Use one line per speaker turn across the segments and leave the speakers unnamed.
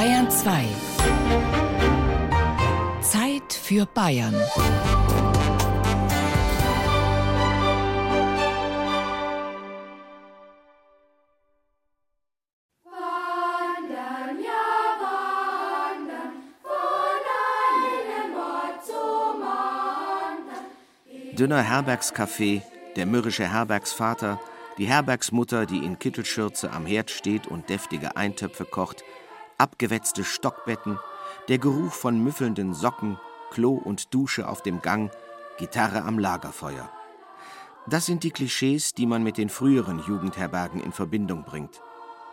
Bayern 2. Zeit für Bayern.
Dünner Herbergskaffee, der mürrische Herbergsvater, die Herbergsmutter, die in Kittelschürze am Herd steht und deftige Eintöpfe kocht, abgewetzte Stockbetten, der Geruch von müffelnden Socken, Klo und Dusche auf dem Gang, Gitarre am Lagerfeuer. Das sind die Klischees, die man mit den früheren Jugendherbergen in Verbindung bringt.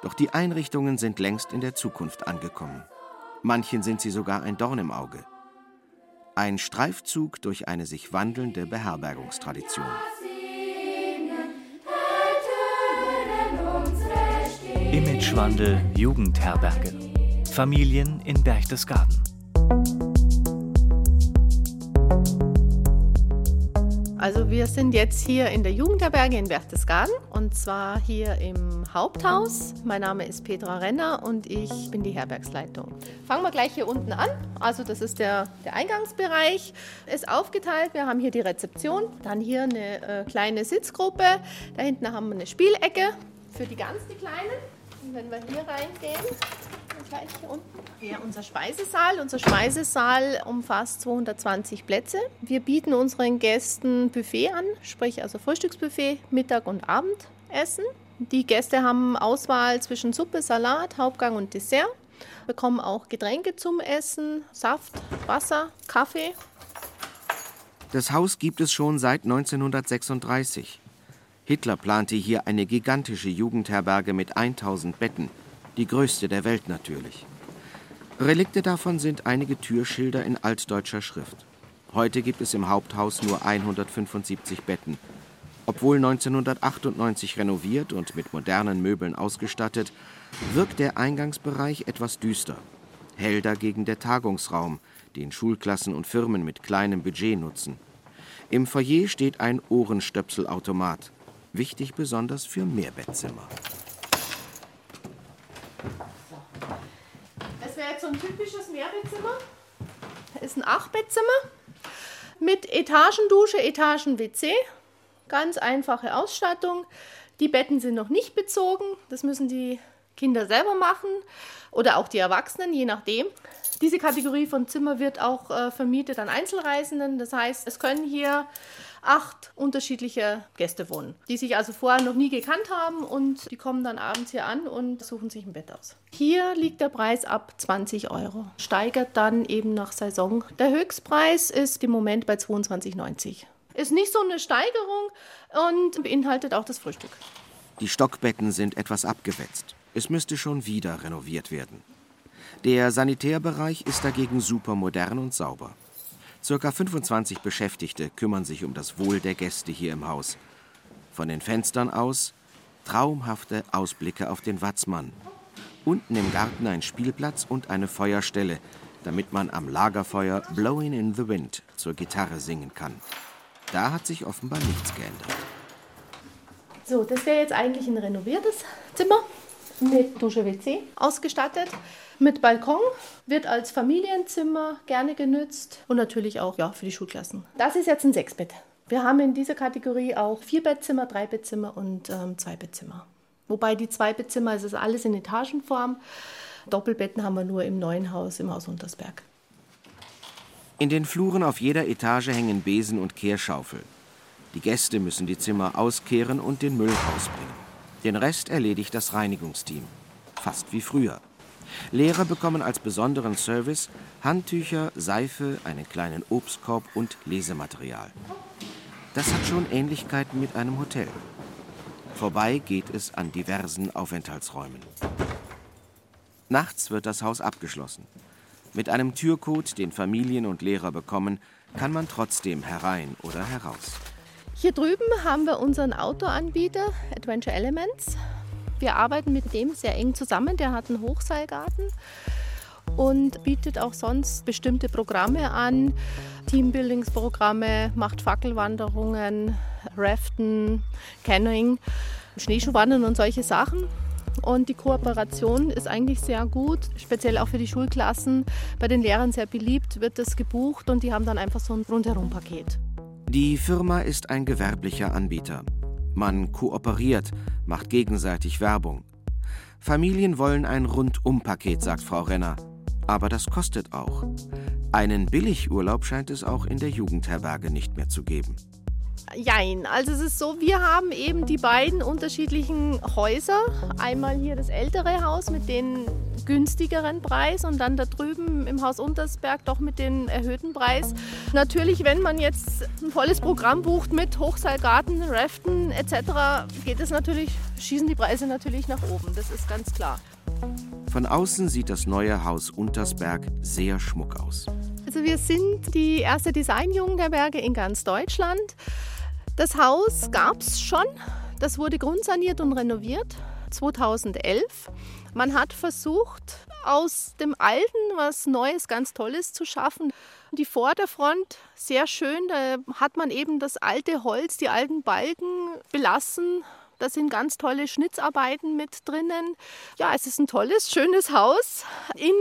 Doch die Einrichtungen sind längst in der Zukunft angekommen. Manchen sind sie sogar ein Dorn im Auge. Ein Streifzug durch eine sich wandelnde Beherbergungstradition.
Imagewandel Jugendherberge. Familien in Berchtesgaden.
Also wir sind jetzt hier in der Jugendherberge in Berchtesgaden und zwar hier im Haupthaus. Mein Name ist Petra Renner und ich bin die Herbergsleitung. Fangen wir gleich hier unten an. Also das ist der, der Eingangsbereich. Ist aufgeteilt. Wir haben hier die Rezeption, dann hier eine äh, kleine Sitzgruppe. Da hinten haben wir eine Spielecke für die ganz die Kleinen. Und wenn wir hier reingehen, gleich hier unten. Ja, unser Speisesaal. Unser Speisesaal umfasst 220 Plätze. Wir bieten unseren Gästen Buffet an, sprich also Frühstücksbuffet, Mittag- und Abendessen. Die Gäste haben Auswahl zwischen Suppe, Salat, Hauptgang und Dessert, bekommen auch Getränke zum Essen, Saft, Wasser, Kaffee.
Das Haus gibt es schon seit 1936. Hitler plante hier eine gigantische Jugendherberge mit 1000 Betten die größte der Welt natürlich. Relikte davon sind einige Türschilder in altdeutscher Schrift. Heute gibt es im Haupthaus nur 175 Betten. Obwohl 1998 renoviert und mit modernen Möbeln ausgestattet, wirkt der Eingangsbereich etwas düster. Hell dagegen der Tagungsraum, den Schulklassen und Firmen mit kleinem Budget nutzen. Im Foyer steht ein Ohrenstöpselautomat, wichtig besonders für Mehrbettzimmer.
Das wäre jetzt so ein typisches Mehrbettzimmer. Das ist ein Achtbettzimmer mit Etagendusche, Etagen-WC. Ganz einfache Ausstattung. Die Betten sind noch nicht bezogen. Das müssen die Kinder selber machen oder auch die Erwachsenen, je nachdem. Diese Kategorie von Zimmer wird auch äh, vermietet an Einzelreisenden. Das heißt, es können hier acht unterschiedliche Gäste wohnen, die sich also vorher noch nie gekannt haben und die kommen dann abends hier an und suchen sich ein Bett aus. Hier liegt der Preis ab 20 Euro, steigert dann eben nach Saison. Der Höchstpreis ist im Moment bei 22,90. Ist nicht so eine Steigerung und beinhaltet auch das Frühstück.
Die Stockbetten sind etwas abgewetzt. Es müsste schon wieder renoviert werden. Der Sanitärbereich ist dagegen super modern und sauber. Circa 25 Beschäftigte kümmern sich um das Wohl der Gäste hier im Haus. Von den Fenstern aus traumhafte Ausblicke auf den Watzmann. Unten im Garten ein Spielplatz und eine Feuerstelle, damit man am Lagerfeuer Blowing in the Wind zur Gitarre singen kann. Da hat sich offenbar nichts geändert.
So, das wäre jetzt eigentlich ein renoviertes Zimmer mit Dusche WC ausgestattet mit Balkon, wird als Familienzimmer gerne genützt und natürlich auch ja, für die Schulklassen. Das ist jetzt ein Sechsbett. Wir haben in dieser Kategorie auch Vierbettzimmer, Dreibettzimmer und ähm, Zweibettzimmer. Wobei die Zweibettzimmer, es ist alles in Etagenform. Doppelbetten haben wir nur im neuen Haus, im Haus Untersberg.
In den Fluren auf jeder Etage hängen Besen und Kehrschaufel. Die Gäste müssen die Zimmer auskehren und den Müll rausbringen. Den Rest erledigt das Reinigungsteam. Fast wie früher. Lehrer bekommen als besonderen Service Handtücher, Seife, einen kleinen Obstkorb und Lesematerial. Das hat schon Ähnlichkeiten mit einem Hotel. Vorbei geht es an diversen Aufenthaltsräumen. Nachts wird das Haus abgeschlossen. Mit einem Türcode, den Familien und Lehrer bekommen, kann man trotzdem herein oder heraus.
Hier drüben haben wir unseren Outdoor-Anbieter Adventure Elements. Wir arbeiten mit dem sehr eng zusammen. Der hat einen Hochseilgarten und bietet auch sonst bestimmte Programme an. Teambuildingsprogramme, macht Fackelwanderungen, Raften, Canoeing, Schneeschuhwandern und solche Sachen. und die Kooperation ist eigentlich sehr gut, speziell auch für die Schulklassen. Bei den Lehrern sehr beliebt, wird das gebucht und die haben dann einfach so ein Rundherum-Paket.
Die Firma ist ein gewerblicher Anbieter. Man kooperiert, macht gegenseitig Werbung. Familien wollen ein Rundum-Paket, sagt Frau Renner. Aber das kostet auch. Einen Billigurlaub scheint es auch in der Jugendherberge nicht mehr zu geben.
Jein, also es ist so, wir haben eben die beiden unterschiedlichen Häuser. Einmal hier das ältere Haus mit dem günstigeren Preis und dann da drüben im Haus Untersberg doch mit dem erhöhten Preis. Natürlich, wenn man jetzt ein volles Programm bucht mit Hochseilgarten, Raften etc., geht es natürlich, schießen die Preise natürlich nach oben, das ist ganz klar.
Von außen sieht das neue Haus Untersberg sehr schmuck aus.
Also wir sind die erste Designjugendherberge in ganz Deutschland. Das Haus gab es schon. Das wurde grundsaniert und renoviert 2011. Man hat versucht, aus dem Alten was Neues, ganz Tolles zu schaffen. Die Vorderfront sehr schön, da hat man eben das alte Holz, die alten Balken belassen. Da sind ganz tolle Schnitzarbeiten mit drinnen. Ja, es ist ein tolles, schönes Haus. Innen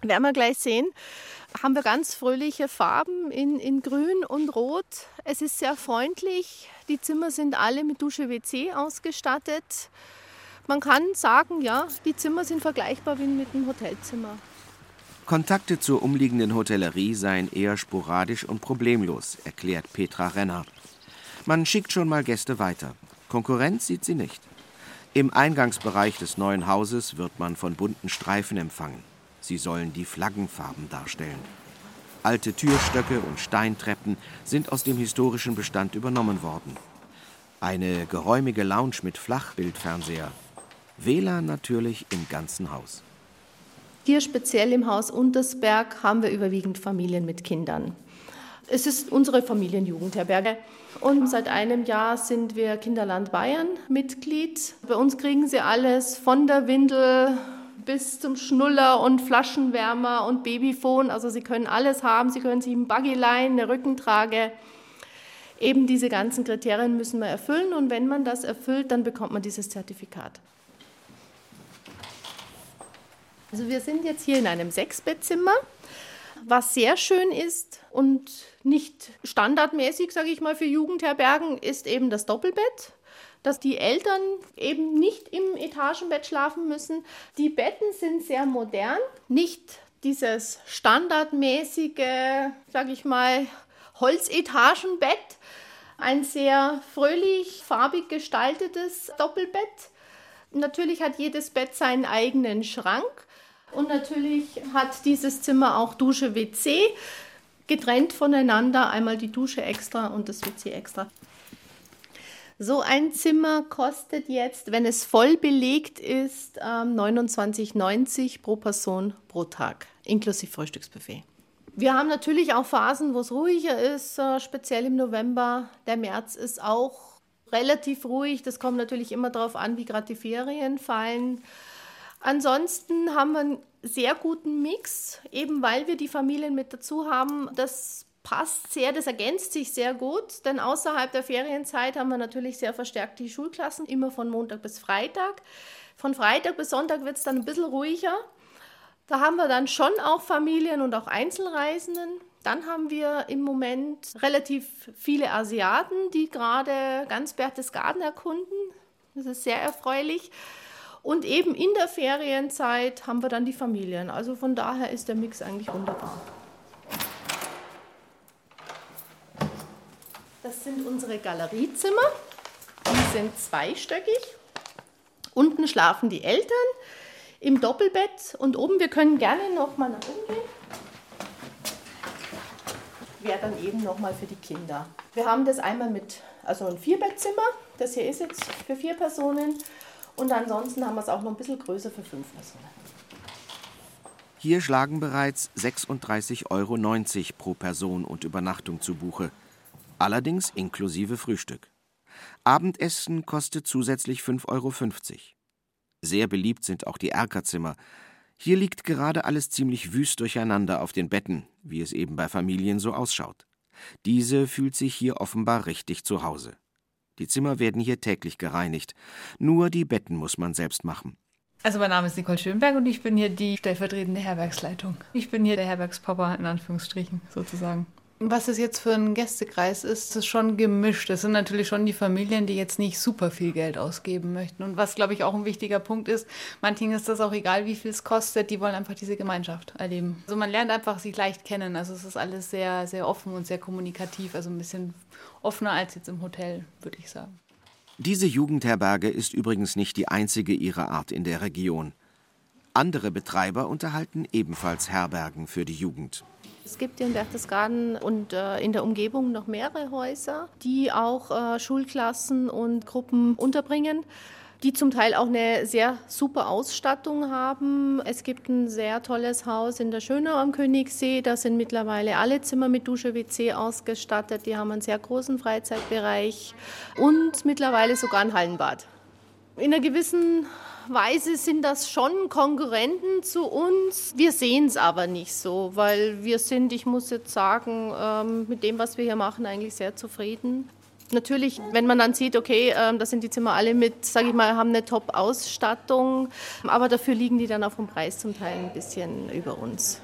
werden wir gleich sehen haben wir ganz fröhliche Farben in, in Grün und Rot. Es ist sehr freundlich. Die Zimmer sind alle mit Dusche WC ausgestattet. Man kann sagen, ja, die Zimmer sind vergleichbar wie mit einem Hotelzimmer.
Kontakte zur umliegenden Hotellerie seien eher sporadisch und problemlos, erklärt Petra Renner. Man schickt schon mal Gäste weiter. Konkurrenz sieht sie nicht. Im Eingangsbereich des neuen Hauses wird man von bunten Streifen empfangen. Sie sollen die Flaggenfarben darstellen. Alte Türstöcke und Steintreppen sind aus dem historischen Bestand übernommen worden. Eine geräumige Lounge mit Flachbildfernseher. WLAN natürlich im ganzen Haus.
Hier speziell im Haus Untersberg haben wir überwiegend Familien mit Kindern. Es ist unsere Familienjugendherberge. Und seit einem Jahr sind wir Kinderland Bayern Mitglied. Bei uns kriegen sie alles von der Windel bis zum Schnuller und Flaschenwärmer und Babyphone. Also Sie können alles haben. Sie können sich ein Buggy leihen, eine Rückentrage. Eben diese ganzen Kriterien müssen wir erfüllen und wenn man das erfüllt, dann bekommt man dieses Zertifikat. Also wir sind jetzt hier in einem Sechsbettzimmer, was sehr schön ist und nicht standardmäßig, sage ich mal, für Jugendherbergen, ist eben das Doppelbett dass die Eltern eben nicht im Etagenbett schlafen müssen. Die Betten sind sehr modern, nicht dieses standardmäßige, sage ich mal, Holzetagenbett, ein sehr fröhlich, farbig gestaltetes Doppelbett. Natürlich hat jedes Bett seinen eigenen Schrank und natürlich hat dieses Zimmer auch Dusche, WC, getrennt voneinander, einmal die Dusche extra und das WC extra. So ein Zimmer kostet jetzt, wenn es voll belegt ist, 29,90 ähm, pro Person pro Tag, inklusive Frühstücksbuffet. Wir haben natürlich auch Phasen, wo es ruhiger ist, äh, speziell im November. Der März ist auch relativ ruhig. Das kommt natürlich immer darauf an, wie gerade die Ferien fallen. Ansonsten haben wir einen sehr guten Mix, eben weil wir die Familien mit dazu haben. Das passt sehr, das ergänzt sich sehr gut, denn außerhalb der Ferienzeit haben wir natürlich sehr verstärkt die Schulklassen, immer von Montag bis Freitag. Von Freitag bis Sonntag wird es dann ein bisschen ruhiger. Da haben wir dann schon auch Familien und auch Einzelreisenden. Dann haben wir im Moment relativ viele Asiaten, die gerade ganz Berchtesgaden erkunden. Das ist sehr erfreulich. Und eben in der Ferienzeit haben wir dann die Familien. Also von daher ist der Mix eigentlich wunderbar. Das sind unsere Galeriezimmer. Die sind zweistöckig. Unten schlafen die Eltern im Doppelbett und oben, wir können gerne noch mal nach oben gehen, wäre dann eben noch mal für die Kinder. Wir haben das einmal mit, also ein Vierbettzimmer, das hier ist jetzt für vier Personen und ansonsten haben wir es auch noch ein bisschen größer für fünf Personen.
Hier schlagen bereits 36,90 Euro pro Person und Übernachtung zu Buche allerdings inklusive Frühstück. Abendessen kostet zusätzlich 5,50 Euro. Sehr beliebt sind auch die Erkerzimmer. Hier liegt gerade alles ziemlich wüst durcheinander auf den Betten, wie es eben bei Familien so ausschaut. Diese fühlt sich hier offenbar richtig zu Hause. Die Zimmer werden hier täglich gereinigt. Nur die Betten muss man selbst machen.
Also mein Name ist Nicole Schönberg und ich bin hier die stellvertretende Herbergsleitung. Ich bin hier der Herbergspapa in Anführungsstrichen sozusagen. Was es jetzt für ein Gästekreis ist, ist schon gemischt. Es sind natürlich schon die Familien, die jetzt nicht super viel Geld ausgeben möchten. Und was, glaube ich, auch ein wichtiger Punkt ist, manchen ist das auch egal, wie viel es kostet, die wollen einfach diese Gemeinschaft erleben. Also man lernt einfach sich leicht kennen. Also es ist alles sehr, sehr offen und sehr kommunikativ. Also ein bisschen offener als jetzt im Hotel, würde ich sagen.
Diese Jugendherberge ist übrigens nicht die einzige ihrer Art in der Region. Andere Betreiber unterhalten ebenfalls Herbergen für die Jugend.
Es gibt in Berchtesgaden und äh, in der Umgebung noch mehrere Häuser, die auch äh, Schulklassen und Gruppen unterbringen die zum Teil auch eine sehr super Ausstattung haben. Es gibt ein sehr tolles Haus in der Schönau am Königssee. Da sind mittlerweile alle Zimmer mit Dusche, WC ausgestattet. Die haben einen sehr großen Freizeitbereich und mittlerweile sogar ein Hallenbad. In einer gewissen Weise sind das schon Konkurrenten zu uns. Wir sehen es aber nicht so, weil wir sind, ich muss jetzt sagen, ähm, mit dem, was wir hier machen, eigentlich sehr zufrieden. Natürlich, wenn man dann sieht, okay, ähm, da sind die Zimmer alle mit, sage ich mal, haben eine Top-Ausstattung, aber dafür liegen die dann auch vom Preis zum Teil ein bisschen über uns.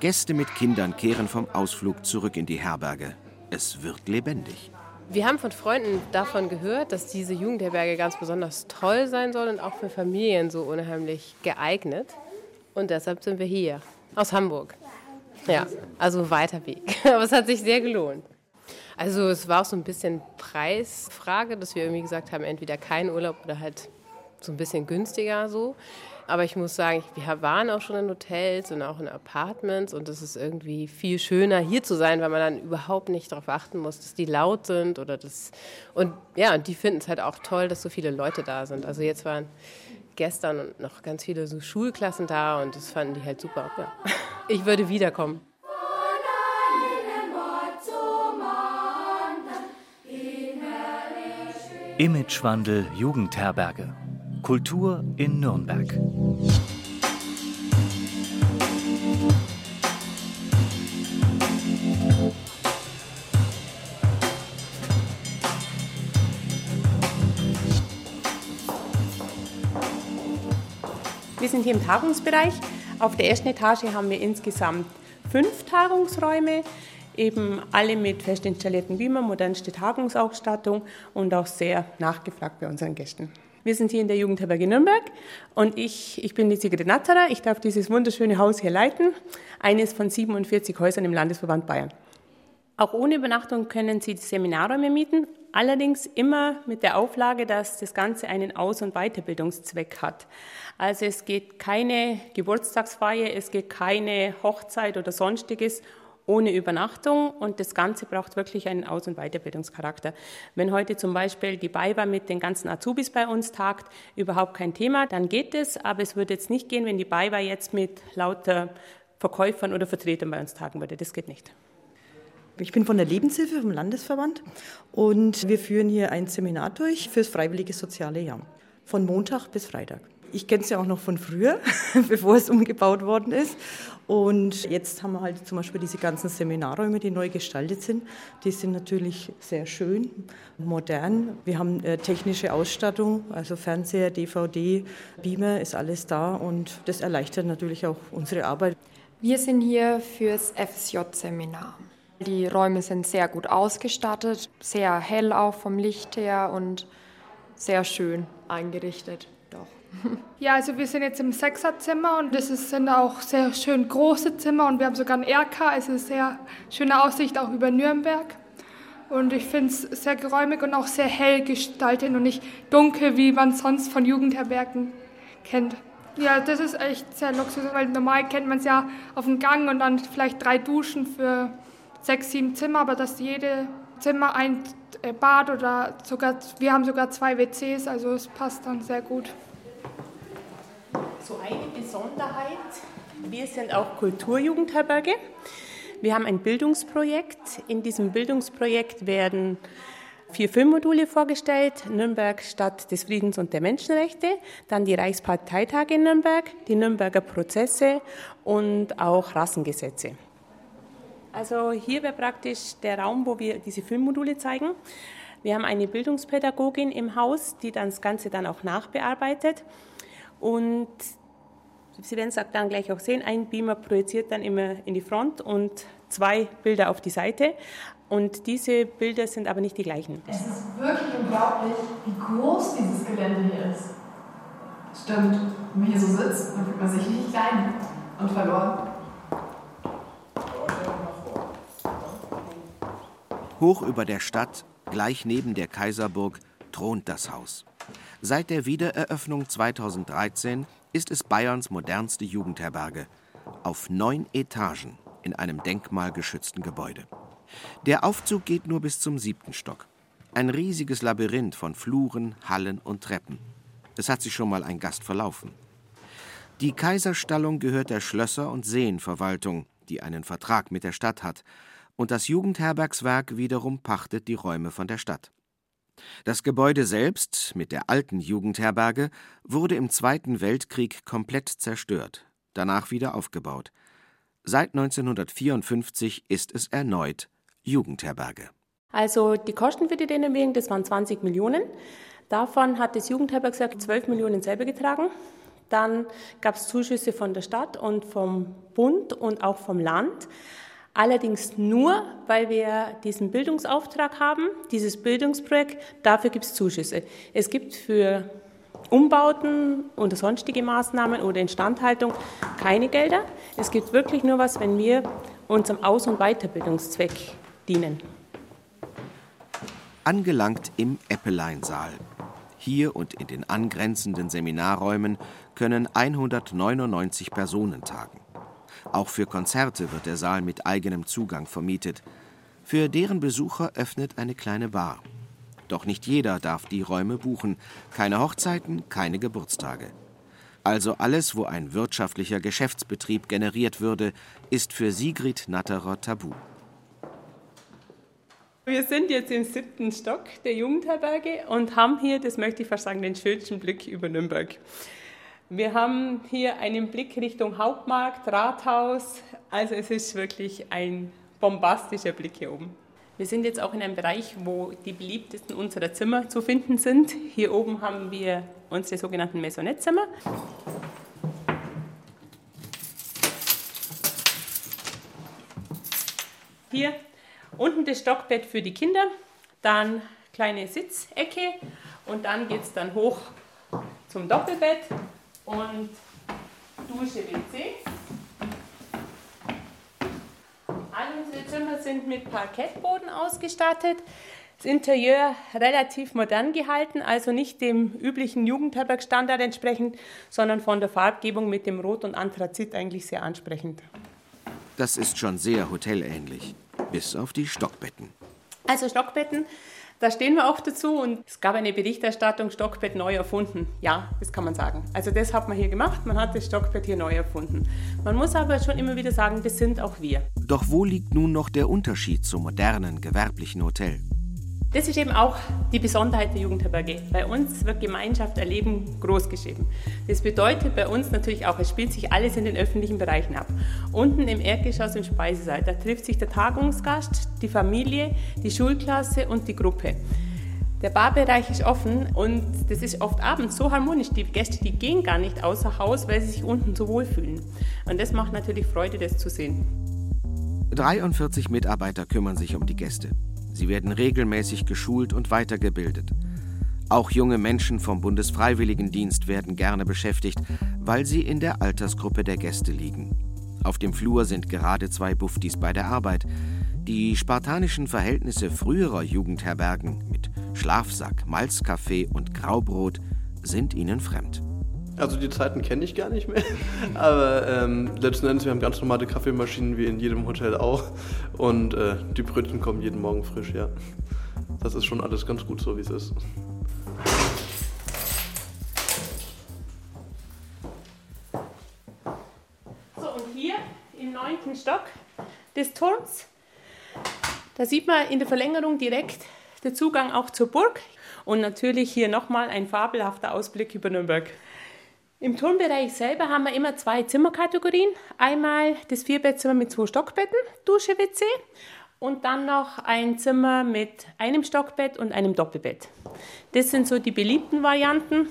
Gäste mit Kindern kehren vom Ausflug zurück in die Herberge. Es wird lebendig.
Wir haben von Freunden davon gehört, dass diese Jugendherberge ganz besonders toll sein soll und auch für Familien so unheimlich geeignet. Und deshalb sind wir hier, aus Hamburg. Ja, also weiter Weg. Aber es hat sich sehr gelohnt. Also es war auch so ein bisschen Preisfrage, dass wir irgendwie gesagt haben, entweder kein Urlaub oder halt so ein bisschen günstiger so. Aber ich muss sagen, wir waren auch schon in Hotels und auch in Apartments und es ist irgendwie viel schöner hier zu sein, weil man dann überhaupt nicht darauf achten muss, dass die laut sind oder das und ja, und die finden es halt auch toll, dass so viele Leute da sind. Also jetzt waren gestern noch ganz viele so Schulklassen da und das fanden die halt super. Ja. Ich würde wiederkommen.
Imagewandel Jugendherberge. Kultur in Nürnberg.
Wir sind hier im Tagungsbereich. Auf der ersten Etage haben wir insgesamt fünf Tagungsräume eben alle mit fest installierten Beamer, modernste Tagungsausstattung und auch sehr nachgefragt bei unseren Gästen. Wir sind hier in der Jugendherberge Nürnberg und ich, ich bin die Sigrid Natterer. Ich darf dieses wunderschöne Haus hier leiten, eines von 47 Häusern im Landesverband Bayern. Auch ohne Übernachtung können Sie die Seminarräume mieten, allerdings immer mit der Auflage, dass das Ganze einen Aus- und Weiterbildungszweck hat. Also es geht keine Geburtstagsfeier, es geht keine Hochzeit oder sonstiges ohne Übernachtung und das Ganze braucht wirklich einen Aus- und Weiterbildungscharakter. Wenn heute zum Beispiel die BayWa mit den ganzen Azubis bei uns tagt, überhaupt kein Thema, dann geht es, aber es würde jetzt nicht gehen, wenn die BayWa jetzt mit lauter Verkäufern oder Vertretern bei uns tagen würde. Das geht nicht.
Ich bin von der Lebenshilfe vom Landesverband und wir führen hier ein Seminar durch fürs freiwillige soziale Jahr. Von Montag bis Freitag. Ich kenne es ja auch noch von früher, bevor es umgebaut worden ist. Und jetzt haben wir halt zum Beispiel diese ganzen Seminarräume, die neu gestaltet sind. Die sind natürlich sehr schön, modern. Wir haben äh, technische Ausstattung, also Fernseher, DVD, Beamer, ist alles da und das erleichtert natürlich auch unsere Arbeit.
Wir sind hier fürs FSJ-Seminar. Die Räume sind sehr gut ausgestattet, sehr hell auch vom Licht her und sehr schön eingerichtet.
Ja, also wir sind jetzt im Sechserzimmer und das sind auch sehr schön große Zimmer und wir haben sogar ein RK, also eine sehr schöne Aussicht auch über Nürnberg. Und ich finde es sehr geräumig und auch sehr hell gestaltet und nicht dunkel, wie man sonst von Jugendherbergen kennt. Ja, das ist echt sehr luxus, weil normal kennt man es ja auf dem Gang und dann vielleicht drei Duschen für sechs, sieben Zimmer, aber dass jede Zimmer ein äh, Bad oder sogar, wir haben sogar zwei WCs, also es passt dann sehr gut.
So eine Besonderheit, wir sind auch Kulturjugendherberge. Wir haben ein Bildungsprojekt. In diesem Bildungsprojekt werden vier Filmmodule vorgestellt. Nürnberg Stadt des Friedens und der Menschenrechte, dann die Reichsparteitage in Nürnberg, die Nürnberger Prozesse und auch Rassengesetze. Also hier wäre praktisch der Raum, wo wir diese Filmmodule zeigen. Wir haben eine Bildungspädagogin im Haus, die das Ganze dann auch nachbearbeitet. Und Sie werden es dann gleich auch sehen, ein Beamer projiziert dann immer in die Front und zwei Bilder auf die Seite. Und diese Bilder sind aber nicht die gleichen.
Es ist wirklich unglaublich, wie groß dieses Gelände hier ist. Stimmt, wenn man hier so sitzt, dann fühlt man sich nicht klein und verloren.
Hoch über der Stadt, gleich neben der Kaiserburg, thront das Haus. Seit der Wiedereröffnung 2013 ist es Bayerns modernste Jugendherberge. Auf neun Etagen in einem denkmalgeschützten Gebäude. Der Aufzug geht nur bis zum siebten Stock. Ein riesiges Labyrinth von Fluren, Hallen und Treppen. Es hat sich schon mal ein Gast verlaufen. Die Kaiserstallung gehört der Schlösser- und Seenverwaltung, die einen Vertrag mit der Stadt hat, und das Jugendherbergswerk wiederum pachtet die Räume von der Stadt. Das Gebäude selbst mit der alten Jugendherberge wurde im Zweiten Weltkrieg komplett zerstört, danach wieder aufgebaut. Seit 1954 ist es erneut Jugendherberge.
Also die Kosten für die Renovierung, das waren 20 Millionen. Davon hat das Jugendherbergswerk 12 Millionen selber getragen. Dann gab es Zuschüsse von der Stadt und vom Bund und auch vom Land. Allerdings nur, weil wir diesen Bildungsauftrag haben, dieses Bildungsprojekt, dafür gibt es Zuschüsse. Es gibt für Umbauten oder sonstige Maßnahmen oder Instandhaltung keine Gelder. Es gibt wirklich nur was, wenn wir unserem Aus- und Weiterbildungszweck dienen.
Angelangt im Eppeleinsaal. Hier und in den angrenzenden Seminarräumen können 199 Personen tagen. Auch für Konzerte wird der Saal mit eigenem Zugang vermietet. Für deren Besucher öffnet eine kleine Bar. Doch nicht jeder darf die Räume buchen. Keine Hochzeiten, keine Geburtstage. Also alles, wo ein wirtschaftlicher Geschäftsbetrieb generiert würde, ist für Sigrid Natterer tabu.
Wir sind jetzt im siebten Stock der Jugendherberge und haben hier, das möchte ich fast sagen, den schönsten Blick über Nürnberg. Wir haben hier einen Blick Richtung Hauptmarkt, Rathaus. Also es ist wirklich ein bombastischer Blick hier oben. Wir sind jetzt auch in einem Bereich, wo die beliebtesten unserer Zimmer zu finden sind. Hier oben haben wir unsere sogenannten Maisonette-Zimmer. Hier unten das Stockbett für die Kinder, dann kleine Sitzecke und dann geht es dann hoch zum Doppelbett und Dusche, WC. Alle unsere Zimmer sind mit Parkettboden ausgestattet. Das Interieur relativ modern gehalten, also nicht dem üblichen Jugendherbergstandard entsprechend, sondern von der Farbgebung mit dem Rot und Anthrazit eigentlich sehr ansprechend.
Das ist schon sehr hotelähnlich, bis auf die Stockbetten.
Also Stockbetten da stehen wir auch dazu und es gab eine Berichterstattung, Stockbett neu erfunden. Ja, das kann man sagen. Also das hat man hier gemacht, man hat das Stockbett hier neu erfunden. Man muss aber schon immer wieder sagen, das sind auch wir.
Doch wo liegt nun noch der Unterschied zum modernen gewerblichen Hotel?
Das ist eben auch die Besonderheit der Jugendherberge. Bei uns wird Gemeinschaft erleben großgeschrieben. Das bedeutet bei uns natürlich auch, es spielt sich alles in den öffentlichen Bereichen ab. Unten im Erdgeschoss im Speisesaal, da trifft sich der Tagungsgast, die Familie, die Schulklasse und die Gruppe. Der Barbereich ist offen und das ist oft abends so harmonisch. Die Gäste, die gehen gar nicht außer Haus, weil sie sich unten so wohlfühlen. Und das macht natürlich Freude, das zu sehen.
43 Mitarbeiter kümmern sich um die Gäste. Sie werden regelmäßig geschult und weitergebildet. Auch junge Menschen vom Bundesfreiwilligendienst werden gerne beschäftigt, weil sie in der Altersgruppe der Gäste liegen. Auf dem Flur sind gerade zwei Buftis bei der Arbeit. Die spartanischen Verhältnisse früherer Jugendherbergen mit Schlafsack, Malzkaffee und Graubrot sind ihnen fremd.
Also die Zeiten kenne ich gar nicht mehr. Aber ähm, letzten Endes, wir haben ganz normale Kaffeemaschinen wie in jedem Hotel auch. Und äh, die Brötchen kommen jeden Morgen frisch, ja. Das ist schon alles ganz gut so, wie es ist.
So, und hier im neunten Stock des Turms, da sieht man in der Verlängerung direkt den Zugang auch zur Burg. Und natürlich hier nochmal ein fabelhafter Ausblick über Nürnberg. Im Turmbereich selber haben wir immer zwei Zimmerkategorien. Einmal das Vierbettzimmer mit zwei Stockbetten, Dusche, WC und dann noch ein Zimmer mit einem Stockbett und einem Doppelbett. Das sind so die beliebten Varianten.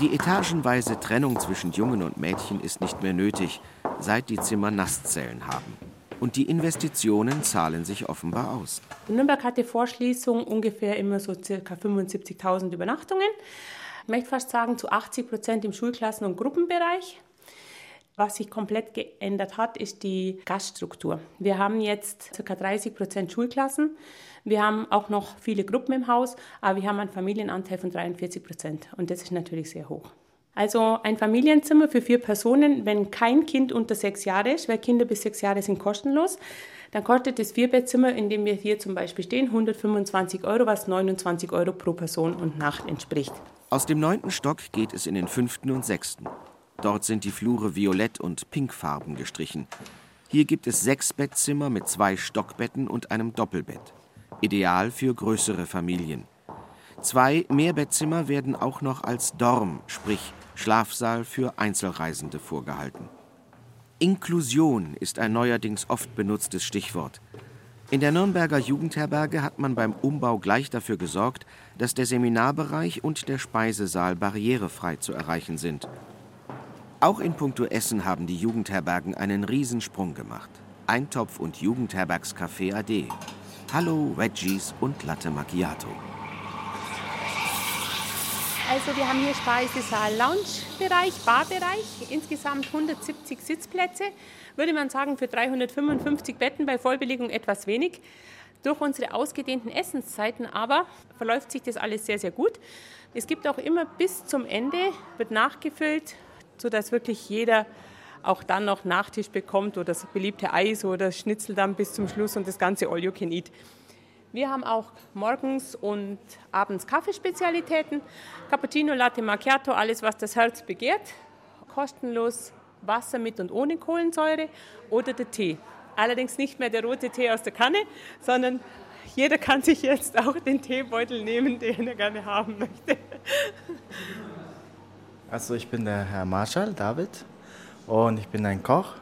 Die etagenweise Trennung zwischen Jungen und Mädchen ist nicht mehr nötig, seit die Zimmer Nasszellen haben. Und die Investitionen zahlen sich offenbar aus.
Nürnberg hatte vor Schließung ungefähr immer so circa 75.000 Übernachtungen. Ich möchte fast sagen, zu 80 Prozent im Schulklassen- und Gruppenbereich. Was sich komplett geändert hat, ist die Gaststruktur. Wir haben jetzt ca. 30 Prozent Schulklassen. Wir haben auch noch viele Gruppen im Haus, aber wir haben einen Familienanteil von 43 Prozent. Und das ist natürlich sehr hoch. Also ein Familienzimmer für vier Personen, wenn kein Kind unter sechs Jahre ist, weil Kinder bis sechs Jahre sind kostenlos, dann kostet das Vierbettzimmer, in dem wir hier zum Beispiel stehen, 125 Euro, was 29 Euro pro Person und Nacht entspricht.
Aus dem neunten Stock geht es in den fünften und sechsten. Dort sind die Flure violett und pinkfarben gestrichen. Hier gibt es sechs Bettzimmer mit zwei Stockbetten und einem Doppelbett. Ideal für größere Familien. Zwei Mehrbettzimmer werden auch noch als Dorm, sprich Schlafsaal für Einzelreisende vorgehalten. Inklusion ist ein neuerdings oft benutztes Stichwort. In der Nürnberger Jugendherberge hat man beim Umbau gleich dafür gesorgt, dass der Seminarbereich und der Speisesaal barrierefrei zu erreichen sind. Auch in puncto Essen haben die Jugendherbergen einen Riesensprung gemacht. Eintopf und Jugendherbergscafé AD. Hallo, Veggies und Latte Macchiato.
Also wir haben hier Speisesaal, Loungebereich, Barbereich, insgesamt 170 Sitzplätze. Würde man sagen, für 355 Betten bei Vollbelegung etwas wenig. Durch unsere ausgedehnten Essenszeiten aber verläuft sich das alles sehr, sehr gut. Es gibt auch immer bis zum Ende, wird nachgefüllt, sodass wirklich jeder auch dann noch Nachtisch bekommt oder das beliebte Eis oder Schnitzel dann bis zum Schluss und das ganze All You Can Eat. Wir haben auch morgens und abends Kaffeespezialitäten, Cappuccino, Latte Macchiato, alles was das Herz begehrt. Kostenlos Wasser mit und ohne Kohlensäure oder der Tee. Allerdings nicht mehr der rote Tee aus der Kanne, sondern jeder kann sich jetzt auch den Teebeutel nehmen, den er gerne haben möchte.
Also ich bin der Herr Marschall, David, und ich bin ein Koch.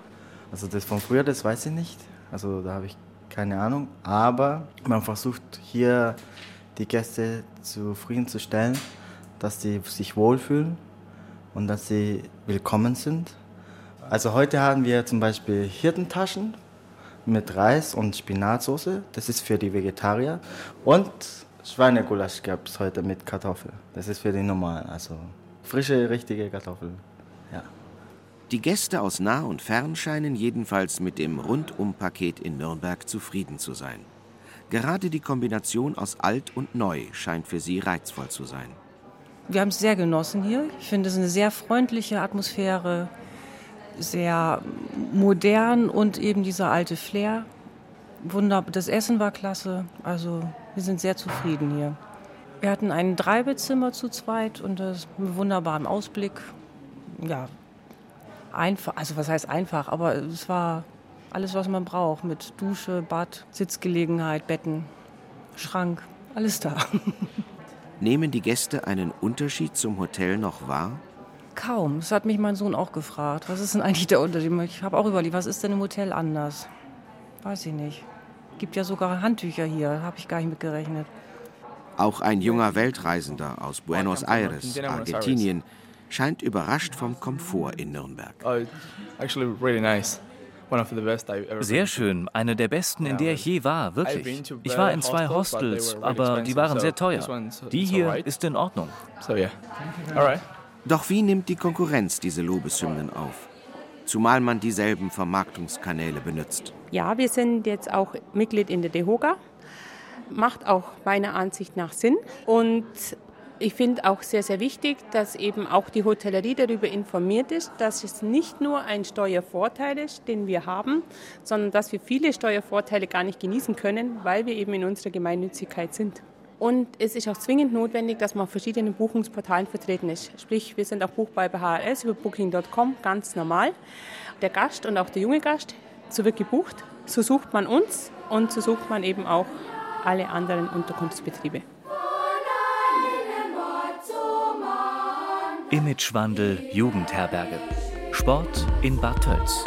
Also das von früher, das weiß ich nicht. Also da habe ich keine Ahnung. Aber man versucht hier die Gäste zufriedenzustellen, dass sie sich wohlfühlen und dass sie willkommen sind. Also heute haben wir zum Beispiel Hirtentaschen mit Reis und Spinatsauce. Das ist für die Vegetarier. Und Schweinegulasch gab es heute mit Kartoffeln. Das ist für die normalen, also frische, richtige Kartoffeln. Ja.
Die Gäste aus nah und fern scheinen jedenfalls mit dem Rundumpaket in Nürnberg zufrieden zu sein. Gerade die Kombination aus alt und neu scheint für sie reizvoll zu sein.
Wir haben es sehr genossen hier. Ich finde es eine sehr freundliche Atmosphäre, sehr modern und eben dieser alte Flair. Wunderbar. Das Essen war klasse. Also wir sind sehr zufrieden hier. Wir hatten ein Dreibettzimmer zu zweit und das mit wunderbarem Ausblick. Ja, einfach, also was heißt einfach, aber es war alles, was man braucht, mit Dusche, Bad, Sitzgelegenheit, Betten, Schrank, alles da.
Nehmen die Gäste einen Unterschied zum Hotel noch wahr?
Kaum. Das hat mich mein Sohn auch gefragt. Was ist denn eigentlich der Unterschied? Ich habe auch überlegt, was ist denn im Hotel anders? Weiß ich nicht. Gibt ja sogar Handtücher hier, habe ich gar nicht mit gerechnet.
Auch ein junger Weltreisender aus Buenos Aires, Argentinien, scheint überrascht vom Komfort in Nürnberg.
Oh,
Sehr schön, eine der besten, in der ich je war, wirklich. Ich war in zwei Hostels, aber die waren sehr teuer. Die hier ist in Ordnung.
Doch wie nimmt die Konkurrenz diese Lobeshymnen auf? Zumal man dieselben Vermarktungskanäle benutzt.
Ja, wir sind jetzt auch Mitglied in der DEHOGA. Macht auch meiner Ansicht nach Sinn. Und ich finde auch sehr, sehr wichtig, dass eben auch die Hotellerie darüber informiert ist, dass es nicht nur ein Steuervorteil ist, den wir haben, sondern dass wir viele Steuervorteile gar nicht genießen können, weil wir eben in unserer Gemeinnützigkeit sind. Und es ist auch zwingend notwendig, dass man auf verschiedenen Buchungsportalen vertreten ist. Sprich, wir sind auch buchbar bei HRS über Booking.com, ganz normal. Der Gast und auch der junge Gast, so wird gebucht. So sucht man uns und so sucht man eben auch alle anderen Unterkunftsbetriebe.
Imagewandel Jugendherberge. Sport in Bad Tölz.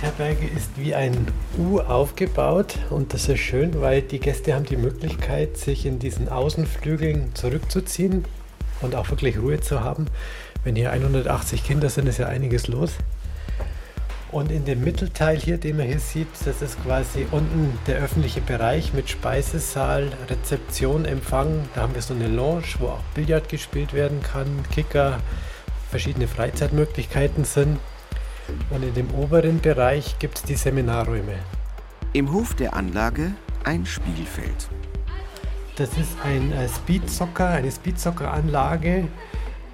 Jugendherberge ist wie ein U aufgebaut und das ist schön, weil die Gäste haben die Möglichkeit, sich in diesen Außenflügeln zurückzuziehen und auch wirklich Ruhe zu haben. Wenn hier 180 Kinder sind, ist ja einiges los. Und in dem Mittelteil hier, den man hier sieht, das ist quasi unten der öffentliche Bereich mit Speisesaal, Rezeption, Empfang. Da haben wir so eine Lounge, wo auch Billard gespielt werden kann, Kicker, verschiedene Freizeitmöglichkeiten sind. Und in dem oberen Bereich gibt es die Seminarräume.
Im Hof der Anlage ein Spielfeld.
Das ist ein äh, Speedsocker, eine Speedsocker-Anlage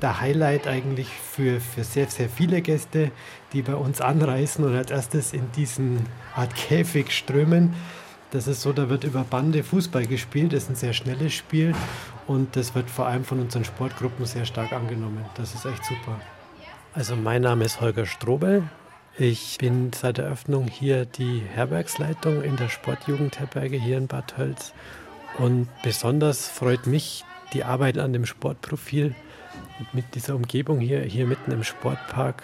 der Highlight eigentlich für, für sehr, sehr viele Gäste, die bei uns anreisen und als erstes in diesen Art Käfig strömen. Das ist so, da wird über Bande Fußball gespielt, das ist ein sehr schnelles Spiel und das wird vor allem von unseren Sportgruppen sehr stark angenommen. Das ist echt super. Also mein Name ist Holger Strobel. Ich bin seit der Eröffnung hier die Herbergsleitung in der Sportjugendherberge hier in Bad Tölz. Und besonders freut mich die Arbeit an dem Sportprofil, mit dieser Umgebung hier, hier mitten im Sportpark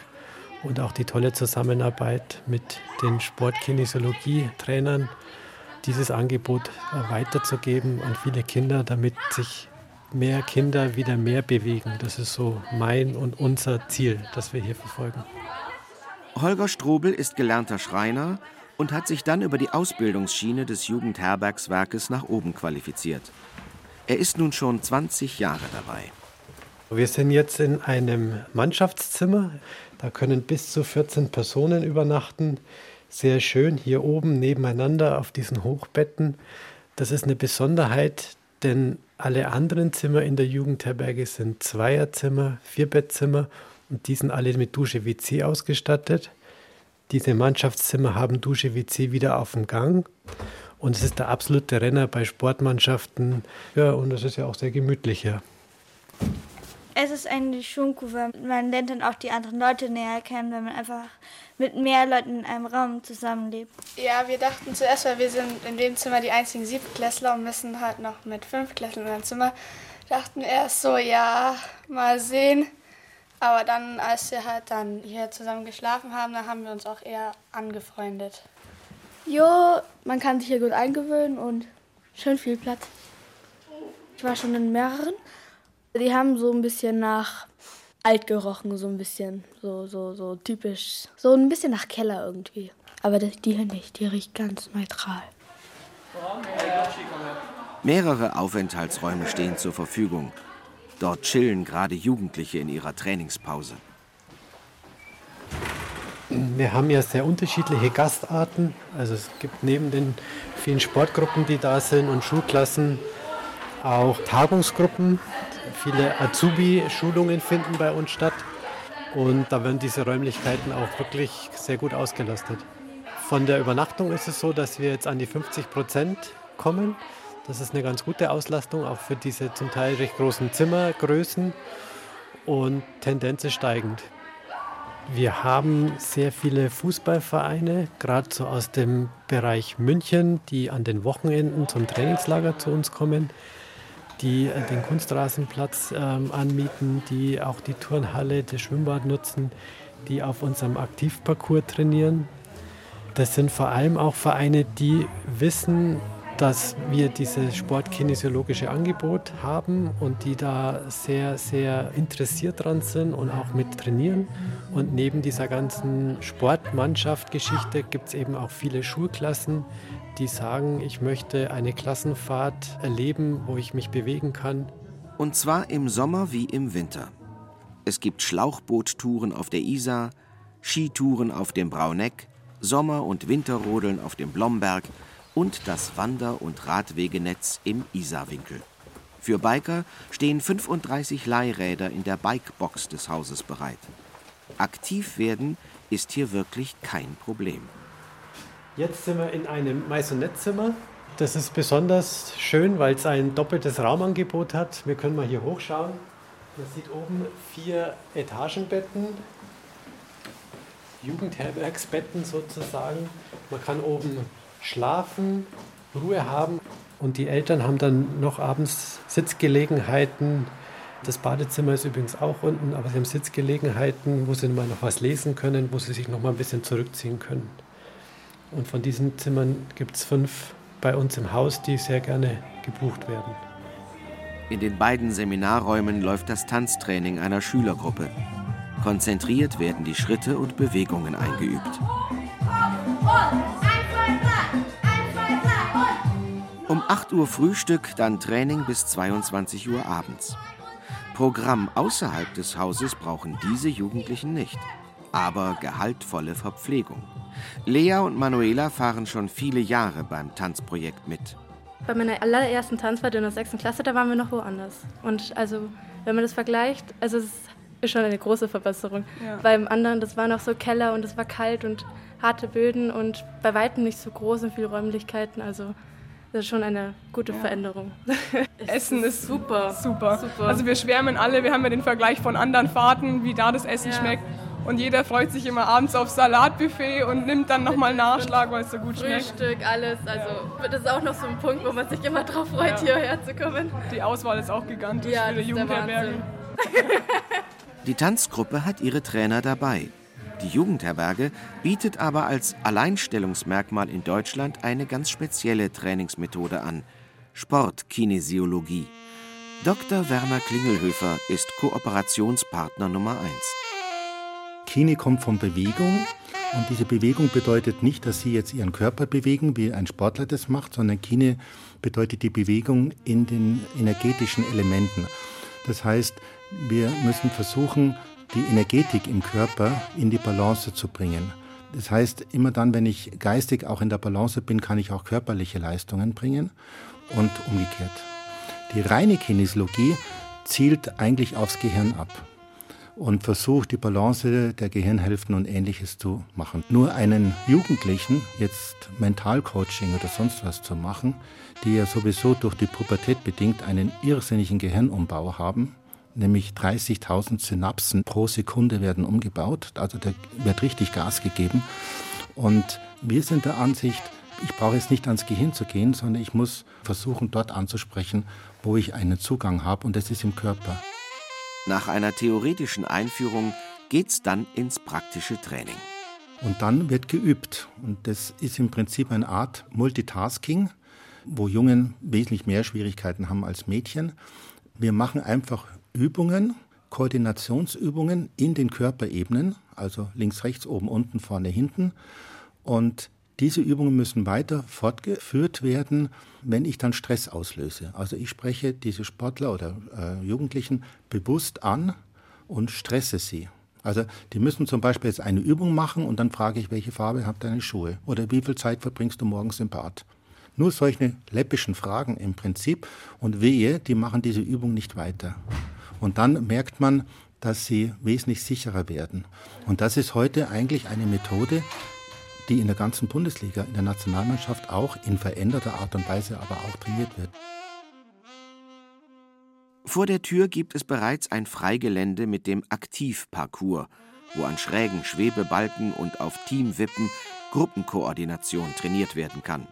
und auch die tolle Zusammenarbeit mit den Sportkinesiologie-Trainern, dieses Angebot weiterzugeben an viele Kinder, damit sich mehr Kinder wieder mehr bewegen. Das ist so mein und unser Ziel, das wir hier verfolgen.
Holger Strobel ist gelernter Schreiner und hat sich dann über die Ausbildungsschiene des Jugendherbergswerkes nach oben qualifiziert. Er ist nun schon 20 Jahre dabei.
Wir sind jetzt in einem Mannschaftszimmer. Da können bis zu 14 Personen übernachten. Sehr schön hier oben nebeneinander auf diesen Hochbetten. Das ist eine Besonderheit, denn alle anderen Zimmer in der Jugendherberge sind Zweierzimmer, Vierbettzimmer und die sind alle mit Dusche WC ausgestattet. Diese Mannschaftszimmer haben Dusche WC wieder auf dem Gang. Und es ist der absolute Renner bei Sportmannschaften. Ja, und es ist ja auch sehr gemütlich hier.
Es ist eigentlich schon cool, weil man lernt dann auch die anderen Leute näher kennen, wenn man einfach mit mehr Leuten in einem Raum zusammenlebt.
Ja, wir dachten zuerst, weil wir sind in dem Zimmer die einzigen Siebtklässler und müssen halt noch mit Fünftklässlern in ein Zimmer, dachten erst so, ja, mal sehen. Aber dann, als wir halt dann hier zusammen geschlafen haben, dann haben wir uns auch eher angefreundet.
Jo, man kann sich hier gut eingewöhnen und schön viel Platz. Ich war schon in mehreren die haben so ein bisschen nach alt gerochen, so ein bisschen. So, so, so typisch. So ein bisschen nach Keller irgendwie. Aber die hier nicht, die riecht ganz neutral.
Mehrere Aufenthaltsräume stehen zur Verfügung. Dort chillen gerade Jugendliche in ihrer Trainingspause.
Wir haben ja sehr unterschiedliche Gastarten. Also es gibt neben den vielen Sportgruppen, die da sind und Schulklassen, auch Tagungsgruppen. Viele Azubi-Schulungen finden bei uns statt. Und da werden diese Räumlichkeiten auch wirklich sehr gut ausgelastet. Von der Übernachtung ist es so, dass wir jetzt an die 50 Prozent kommen. Das ist eine ganz gute Auslastung, auch für diese zum Teil recht großen Zimmergrößen. Und Tendenz ist steigend. Wir haben sehr viele Fußballvereine, gerade so aus dem Bereich München, die an den Wochenenden zum Trainingslager zu uns kommen die äh, den Kunstrasenplatz ähm, anmieten, die auch die Turnhalle, das Schwimmbad nutzen, die auf unserem Aktivparcours trainieren. Das sind vor allem auch Vereine, die wissen, dass wir dieses sportkinesiologische Angebot haben und die da sehr, sehr interessiert dran sind und auch mit trainieren. Und neben dieser ganzen Sportmannschaft-Geschichte gibt es eben auch viele Schulklassen, die sagen, ich möchte eine Klassenfahrt erleben, wo ich mich bewegen kann.
Und zwar im Sommer wie im Winter. Es gibt Schlauchboottouren auf der Isar, Skitouren auf dem Brauneck, Sommer- und Winterrodeln auf dem Blomberg und das Wander- und Radwegenetz im Isarwinkel. Für Biker stehen 35 Leihräder in der Bikebox des Hauses bereit. Aktiv werden ist hier wirklich kein Problem.
Jetzt sind wir in einem Maisonettzimmer. Das ist besonders schön, weil es ein doppeltes Raumangebot hat. Wir können mal hier hochschauen. Man sieht oben vier Etagenbetten, Jugendherbergsbetten sozusagen. Man kann oben schlafen, Ruhe haben und die Eltern haben dann noch abends Sitzgelegenheiten. Das Badezimmer ist übrigens auch unten, aber sie haben Sitzgelegenheiten, wo sie mal noch was lesen können, wo sie sich noch mal ein bisschen zurückziehen können. Und von diesen Zimmern gibt es fünf bei uns im Haus, die sehr gerne gebucht werden.
In den beiden Seminarräumen läuft das Tanztraining einer Schülergruppe. Konzentriert werden die Schritte und Bewegungen eingeübt. Um 8 Uhr Frühstück, dann Training bis 22 Uhr abends. Programm außerhalb des Hauses brauchen diese Jugendlichen nicht, aber gehaltvolle Verpflegung. Lea und Manuela fahren schon viele Jahre beim Tanzprojekt mit.
Bei meiner allerersten Tanzfahrt in der sechsten Klasse, da waren wir noch woanders. Und also, wenn man das vergleicht, also es ist schon eine große Verbesserung. Ja. Beim anderen, das war noch so Keller und es war kalt und harte Böden und bei weitem nicht so groß und viele Räumlichkeiten. Also das ist schon eine gute ja. Veränderung.
Essen ist super. super. super. Also wir schwärmen alle, wir haben ja den Vergleich von anderen Fahrten, wie da das Essen ja. schmeckt. Und jeder freut sich immer abends aufs Salatbuffet und nimmt dann nochmal Nachschlag, weil es so gut schmeckt.
Frühstück, alles. Also das ist auch noch so ein Punkt, wo man sich immer drauf freut, ja. hierher zu kommen.
Die Auswahl ist auch gigantisch ja, für die Jugendherberge.
Die Tanzgruppe hat ihre Trainer dabei. Die Jugendherberge bietet aber als Alleinstellungsmerkmal in Deutschland eine ganz spezielle Trainingsmethode an: Sportkinesiologie. Dr. Werner Klingelhöfer ist Kooperationspartner Nummer 1.
Kine kommt von Bewegung. Und diese Bewegung bedeutet nicht, dass Sie jetzt Ihren Körper bewegen, wie ein Sportler das macht, sondern Kine bedeutet die Bewegung in den energetischen Elementen. Das heißt, wir müssen versuchen, die Energetik im Körper in die Balance zu bringen. Das heißt, immer dann, wenn ich geistig auch in der Balance bin, kann ich auch körperliche Leistungen bringen und umgekehrt. Die reine Kinesiologie zielt eigentlich aufs Gehirn ab und versucht die Balance der Gehirnhälften und ähnliches zu machen. Nur einen Jugendlichen jetzt Mentalcoaching oder sonst was zu machen, die ja sowieso durch die Pubertät bedingt einen irrsinnigen Gehirnumbau haben, nämlich 30.000 Synapsen pro Sekunde werden umgebaut, also da wird richtig Gas gegeben. Und wir sind der Ansicht, ich brauche jetzt nicht ans Gehirn zu gehen, sondern ich muss versuchen, dort anzusprechen, wo ich einen Zugang habe, und das ist im Körper.
Nach einer theoretischen Einführung geht's dann ins praktische Training.
Und dann wird geübt. Und das ist im Prinzip eine Art Multitasking, wo Jungen wesentlich mehr Schwierigkeiten haben als Mädchen. Wir machen einfach Übungen, Koordinationsübungen in den Körperebenen, also links, rechts, oben, unten, vorne, hinten. Und diese Übungen müssen weiter fortgeführt werden, wenn ich dann Stress auslöse. Also ich spreche diese Sportler oder äh, Jugendlichen bewusst an und stresse sie. Also die müssen zum Beispiel jetzt eine Übung machen und dann frage ich, welche Farbe habt deine Schuhe oder wie viel Zeit verbringst du morgens im Bad. Nur solche läppischen Fragen im Prinzip und wehe, die machen diese Übung nicht weiter. Und dann merkt man, dass sie wesentlich sicherer werden. Und das ist heute eigentlich eine Methode, die in der ganzen Bundesliga, in der Nationalmannschaft auch in veränderter Art und Weise aber auch trainiert wird.
Vor der Tür gibt es bereits ein Freigelände mit dem Aktivparcours, wo an schrägen Schwebebalken und auf Teamwippen Gruppenkoordination trainiert werden kann.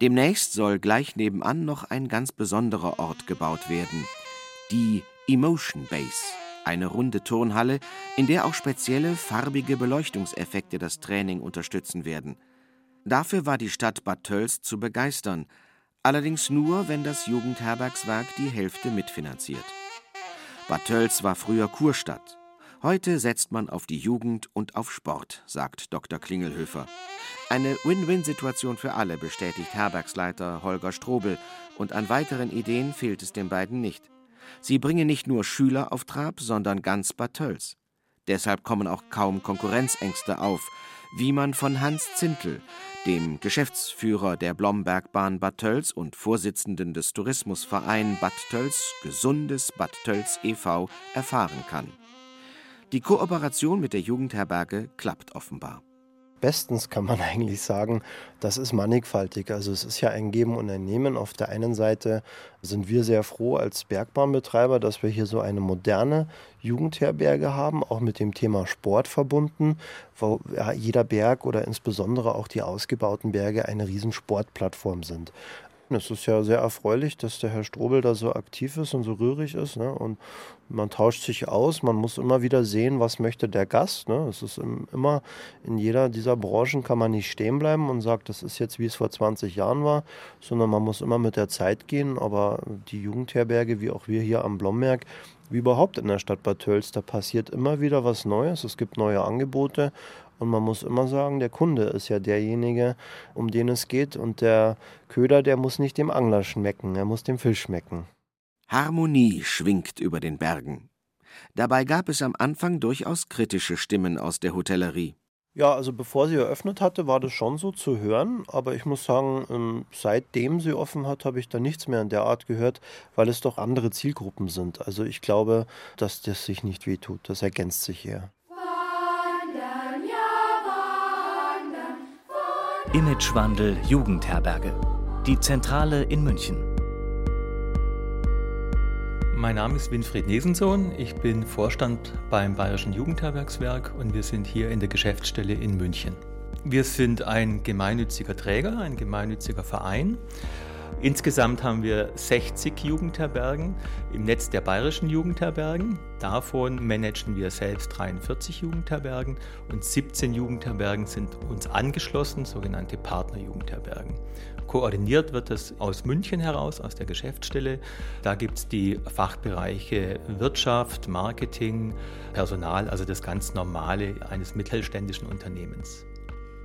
Demnächst soll gleich nebenan noch ein ganz besonderer Ort gebaut werden, die Emotion Base eine runde Turnhalle, in der auch spezielle farbige Beleuchtungseffekte das Training unterstützen werden. Dafür war die Stadt Bad Tölz zu begeistern, allerdings nur, wenn das Jugendherbergswerk die Hälfte mitfinanziert. Bad Tölz war früher Kurstadt. Heute setzt man auf die Jugend und auf Sport, sagt Dr. Klingelhöfer. Eine Win-Win-Situation für alle, bestätigt Herbergsleiter Holger Strobel, und an weiteren Ideen fehlt es den beiden nicht. Sie bringen nicht nur Schüler auf Trab, sondern ganz Bad Tölz. Deshalb kommen auch kaum Konkurrenzängste auf, wie man von Hans Zintel, dem Geschäftsführer der Blombergbahn Bad Tölz und Vorsitzenden des Tourismusverein Bad Tölz Gesundes Bad Tölz e.V. erfahren kann. Die Kooperation mit der Jugendherberge klappt offenbar.
Bestens kann man eigentlich sagen, das ist mannigfaltig. Also es ist ja ein Geben und ein Nehmen. Auf der einen Seite sind wir sehr froh als Bergbahnbetreiber, dass wir hier so eine moderne Jugendherberge haben, auch mit dem Thema Sport verbunden, wo jeder Berg oder insbesondere auch die ausgebauten Berge eine Riesensportplattform sind. Es ist ja sehr erfreulich, dass der Herr Strobel da so aktiv ist und so rührig ist. Ne? Und man tauscht sich aus, man muss immer wieder sehen, was möchte der Gast. Ne? Es ist immer, in jeder dieser Branchen kann man nicht stehen bleiben und sagt, das ist jetzt wie es vor 20 Jahren war, sondern man muss immer mit der Zeit gehen. Aber die Jugendherberge, wie auch wir hier am Blomberg, wie überhaupt in der Stadt Bad Tölz, da passiert immer wieder was Neues. Es gibt neue Angebote und man muss immer sagen, der Kunde ist ja derjenige, um den es geht. Und der Köder, der muss nicht dem Angler schmecken, er muss dem Fisch schmecken.
Harmonie schwingt über den Bergen. Dabei gab es am Anfang durchaus kritische Stimmen aus der Hotellerie.
Ja, also bevor sie eröffnet hatte, war das schon so zu hören. Aber ich muss sagen, ähm, seitdem sie offen hat, habe ich da nichts mehr in der Art gehört, weil es doch andere Zielgruppen sind. Also ich glaube, dass das sich nicht wehtut. Das ergänzt sich eher.
Imagewandel Jugendherberge. Die Zentrale in München.
Mein Name ist Winfried Nesensohn. Ich bin Vorstand beim Bayerischen Jugendherbergswerk und wir sind hier in der Geschäftsstelle in München. Wir sind ein gemeinnütziger Träger, ein gemeinnütziger Verein Insgesamt haben wir 60 Jugendherbergen im Netz der bayerischen Jugendherbergen. Davon managen wir selbst 43 Jugendherbergen und 17 Jugendherbergen sind uns angeschlossen, sogenannte Partnerjugendherbergen. Koordiniert wird es aus München heraus, aus der Geschäftsstelle. Da gibt es die Fachbereiche Wirtschaft, Marketing, Personal, also das ganz Normale eines mittelständischen Unternehmens.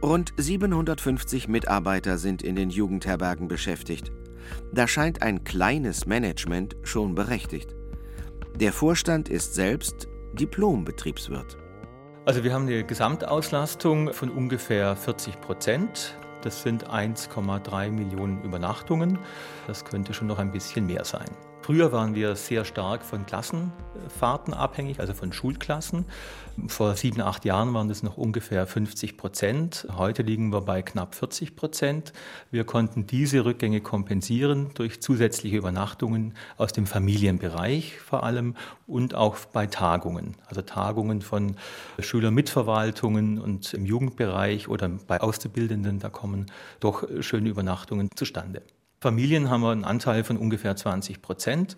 Rund 750 Mitarbeiter sind in den Jugendherbergen beschäftigt. Da scheint ein kleines Management schon berechtigt. Der Vorstand ist selbst Diplombetriebswirt.
Also wir haben eine Gesamtauslastung von ungefähr 40 Prozent. Das sind 1,3 Millionen Übernachtungen. Das könnte schon noch ein bisschen mehr sein. Früher waren wir sehr stark von Klassenfahrten abhängig, also von Schulklassen. Vor sieben, acht Jahren waren das noch ungefähr 50 Prozent. Heute liegen wir bei knapp 40 Prozent. Wir konnten diese Rückgänge kompensieren durch zusätzliche Übernachtungen aus dem Familienbereich vor allem und auch bei Tagungen. Also Tagungen von Schülermitverwaltungen und im Jugendbereich oder bei Auszubildenden, da kommen doch schöne Übernachtungen zustande. Familien haben wir einen Anteil von ungefähr 20 Prozent,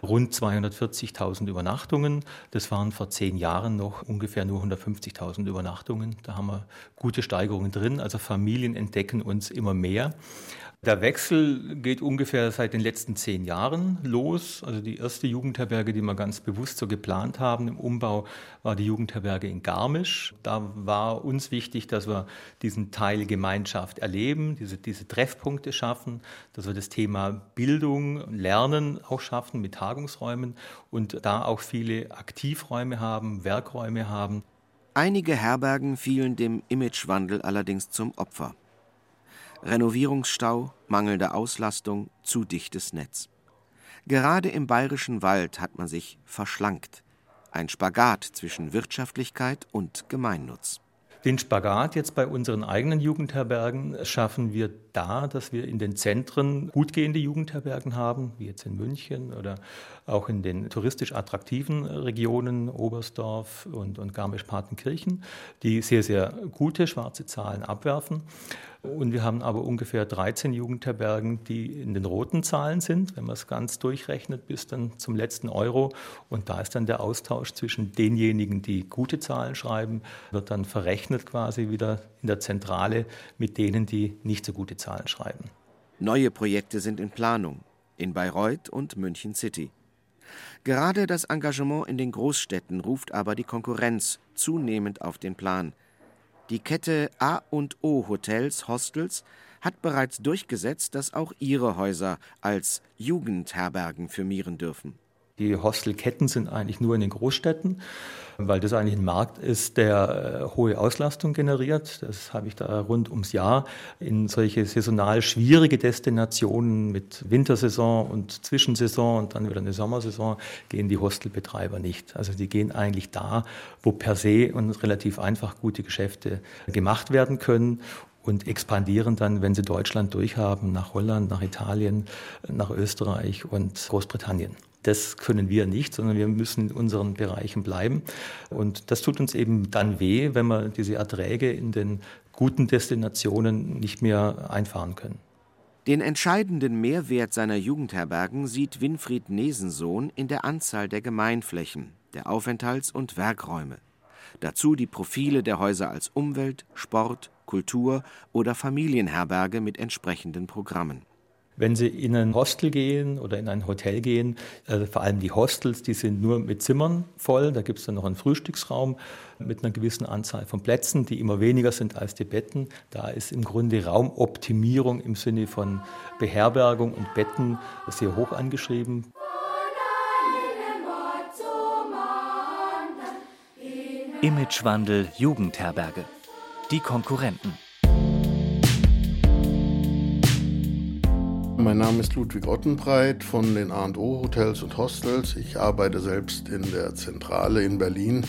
rund 240.000 Übernachtungen. Das waren vor zehn Jahren noch ungefähr nur 150.000 Übernachtungen. Da haben wir gute Steigerungen drin. Also Familien entdecken uns immer mehr. Der Wechsel geht ungefähr seit den letzten zehn Jahren los. Also die erste Jugendherberge, die wir ganz bewusst so geplant haben im Umbau, war die Jugendherberge in Garmisch. Da war uns wichtig, dass wir diesen Teil Gemeinschaft erleben, diese, diese Treffpunkte schaffen, dass wir das Thema Bildung, Lernen auch schaffen mit Tagungsräumen und da auch viele Aktivräume haben, Werkräume haben.
Einige Herbergen fielen dem Imagewandel allerdings zum Opfer. Renovierungsstau, mangelnde Auslastung, zu dichtes Netz. Gerade im bayerischen Wald hat man sich verschlankt. Ein Spagat zwischen Wirtschaftlichkeit und Gemeinnutz.
Den Spagat jetzt bei unseren eigenen Jugendherbergen schaffen wir da, dass wir in den Zentren gut gehende Jugendherbergen haben, wie jetzt in München oder auch in den touristisch attraktiven Regionen, Oberstdorf und, und Garmisch-Partenkirchen, die sehr, sehr gute schwarze Zahlen abwerfen. Und wir haben aber ungefähr 13 Jugendherbergen, die in den roten Zahlen sind, wenn man es ganz durchrechnet, bis dann zum letzten Euro. Und da ist dann der Austausch zwischen denjenigen, die gute Zahlen schreiben, wird dann verrechnet quasi wieder in der Zentrale mit denen, die nicht so gute Zahlen schreiben.
Neue Projekte sind in Planung in Bayreuth und München City. Gerade das Engagement in den Großstädten ruft aber die Konkurrenz zunehmend auf den Plan – die Kette A&O Hotels Hostels hat bereits durchgesetzt, dass auch ihre Häuser als Jugendherbergen firmieren dürfen.
Die Hostelketten sind eigentlich nur in den Großstädten, weil das eigentlich ein Markt ist, der äh, hohe Auslastung generiert. Das habe ich da rund ums Jahr in solche saisonal schwierige Destinationen mit Wintersaison und Zwischensaison und dann wieder eine Sommersaison gehen die Hostelbetreiber nicht. Also die gehen eigentlich da, wo per se und relativ einfach gute Geschäfte gemacht werden können und expandieren dann, wenn sie Deutschland durchhaben, nach Holland, nach Italien, nach Österreich und Großbritannien. Das können wir nicht, sondern wir müssen in unseren Bereichen bleiben. Und das tut uns eben dann weh, wenn wir diese Erträge in den guten Destinationen nicht mehr einfahren können.
Den entscheidenden Mehrwert seiner Jugendherbergen sieht Winfried Nesensohn in der Anzahl der Gemeinflächen, der Aufenthalts- und Werkräume. Dazu die Profile der Häuser als Umwelt, Sport, Kultur oder Familienherberge mit entsprechenden Programmen.
Wenn Sie in ein Hostel gehen oder in ein Hotel gehen, also vor allem die Hostels, die sind nur mit Zimmern voll. Da gibt es dann noch einen Frühstücksraum mit einer gewissen Anzahl von Plätzen, die immer weniger sind als die Betten. Da ist im Grunde Raumoptimierung im Sinne von Beherbergung und Betten sehr hoch angeschrieben.
Imagewandel Jugendherberge. Die Konkurrenten.
Mein Name ist Ludwig Ottenbreit von den A&O Hotels und Hostels. Ich arbeite selbst in der Zentrale in Berlin,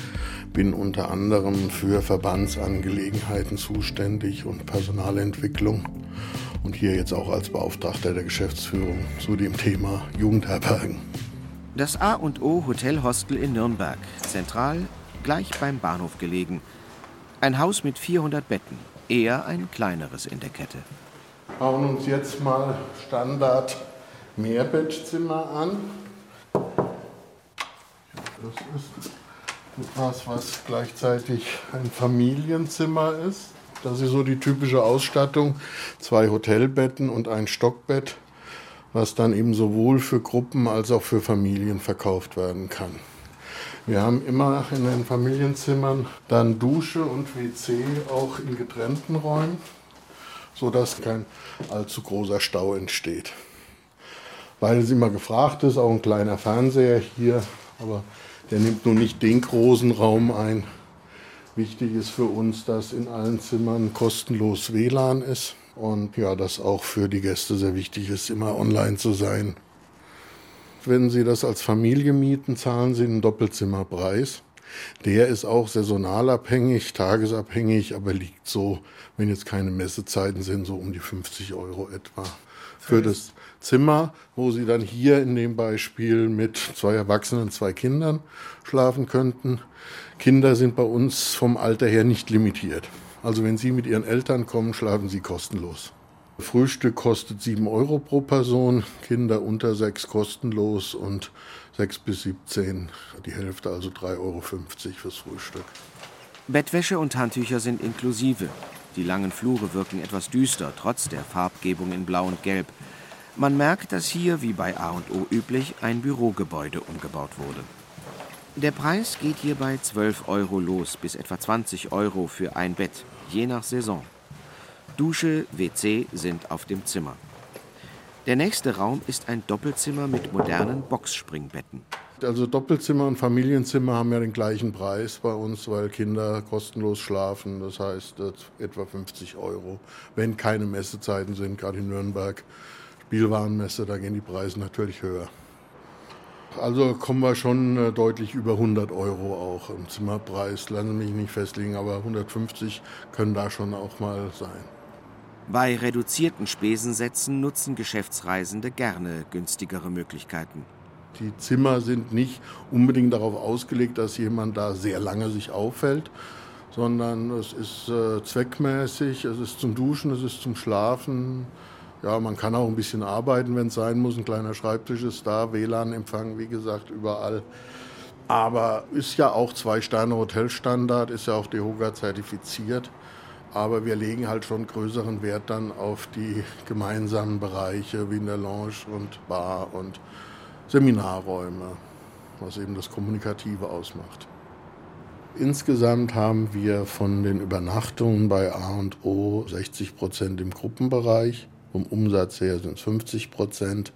bin unter anderem für Verbandsangelegenheiten zuständig und Personalentwicklung und hier jetzt auch als Beauftragter der Geschäftsführung zu dem Thema Jugendherbergen.
Das A&O Hotel Hostel in Nürnberg, zentral gleich beim Bahnhof gelegen. Ein Haus mit 400 Betten, eher ein kleineres in der Kette.
Schauen uns jetzt mal Standard Mehrbettzimmer an. Das ist etwas, was gleichzeitig ein Familienzimmer ist. Das ist so die typische Ausstattung. Zwei Hotelbetten und ein Stockbett, was dann eben sowohl für Gruppen als auch für Familien verkauft werden kann. Wir haben immer in den Familienzimmern dann Dusche und WC auch in getrennten Räumen, sodass kein allzu großer Stau entsteht. Weil es immer gefragt ist, auch ein kleiner Fernseher hier, aber der nimmt nun nicht den großen Raum ein. Wichtig ist für uns, dass in allen Zimmern kostenlos WLAN ist und ja, dass auch für die Gäste sehr wichtig ist, immer online zu sein. Wenn Sie das als Familie mieten, zahlen Sie einen Doppelzimmerpreis. Der ist auch saisonalabhängig, tagesabhängig, aber liegt so, wenn jetzt keine Messezeiten sind, so um die 50 Euro etwa. Für das Zimmer, wo Sie dann hier in dem Beispiel mit zwei Erwachsenen zwei Kindern schlafen könnten. Kinder sind bei uns vom Alter her nicht limitiert. Also wenn Sie mit Ihren Eltern kommen, schlafen Sie kostenlos. Frühstück kostet 7 Euro pro Person, Kinder unter 6 kostenlos und 6 bis 17 die Hälfte, also 3,50 Euro fürs Frühstück.
Bettwäsche und Handtücher sind inklusive. Die langen Flure wirken etwas düster, trotz der Farbgebung in Blau und Gelb. Man merkt, dass hier, wie bei A&O üblich, ein Bürogebäude umgebaut wurde. Der Preis geht hier bei 12 Euro los, bis etwa 20 Euro für ein Bett, je nach Saison. Dusche, WC sind auf dem Zimmer. Der nächste Raum ist ein Doppelzimmer mit modernen Boxspringbetten.
Also Doppelzimmer und Familienzimmer haben ja den gleichen Preis bei uns, weil Kinder kostenlos schlafen. Das heißt etwa 50 Euro, wenn keine Messezeiten sind, gerade in Nürnberg. Spielwarenmesse, da gehen die Preise natürlich höher. Also kommen wir schon äh, deutlich über 100 Euro auch im Zimmerpreis. Lassen mich nicht festlegen, aber 150 können da schon auch mal sein.
Bei reduzierten Spesensätzen nutzen Geschäftsreisende gerne günstigere Möglichkeiten.
Die Zimmer sind nicht unbedingt darauf ausgelegt, dass jemand da sehr lange sich aufhält, sondern es ist äh, zweckmäßig, es ist zum Duschen, es ist zum Schlafen. Ja, man kann auch ein bisschen arbeiten, wenn es sein muss. Ein kleiner Schreibtisch ist da, WLAN-Empfang, wie gesagt, überall. Aber ist ja auch Zwei-Sterne-Hotelstandard, ist ja auch DEHOGA zertifiziert. Aber wir legen halt schon größeren Wert dann auf die gemeinsamen Bereiche wie in der Lounge und Bar und Seminarräume, was eben das Kommunikative ausmacht. Insgesamt haben wir von den Übernachtungen bei A&O 60 Prozent im Gruppenbereich. Vom Umsatz her sind es 50 Prozent.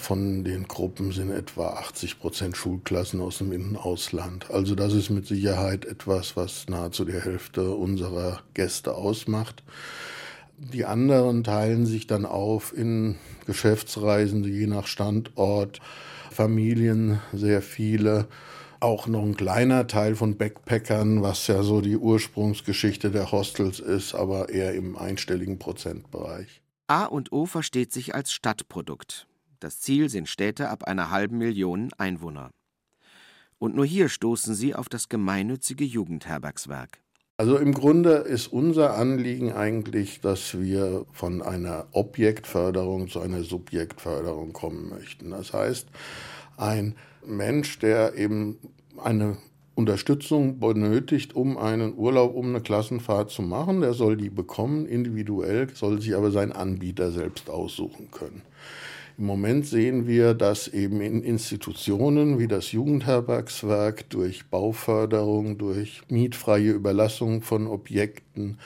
Von den Gruppen sind etwa 80 Prozent Schulklassen aus dem Innenausland. Also das ist mit Sicherheit etwas, was nahezu die Hälfte unserer Gäste ausmacht. Die anderen teilen sich dann auf in Geschäftsreisende, je nach Standort, Familien, sehr viele. Auch noch ein kleiner Teil von Backpackern, was ja so die Ursprungsgeschichte der Hostels ist, aber eher im einstelligen Prozentbereich.
A und O versteht sich als Stadtprodukt. Das Ziel sind Städte ab einer halben Million Einwohner. Und nur hier stoßen sie auf das gemeinnützige Jugendherbergswerk.
Also im Grunde ist unser Anliegen eigentlich, dass wir von einer Objektförderung zu einer Subjektförderung kommen möchten. Das heißt, ein Mensch, der eben eine Unterstützung benötigt, um einen Urlaub, um eine Klassenfahrt zu machen, der soll die bekommen, individuell, soll sich aber seinen Anbieter selbst aussuchen können. Im Moment sehen wir, dass eben in Institutionen wie das Jugendherbergswerk durch Bauförderung, durch mietfreie Überlassung von Objekten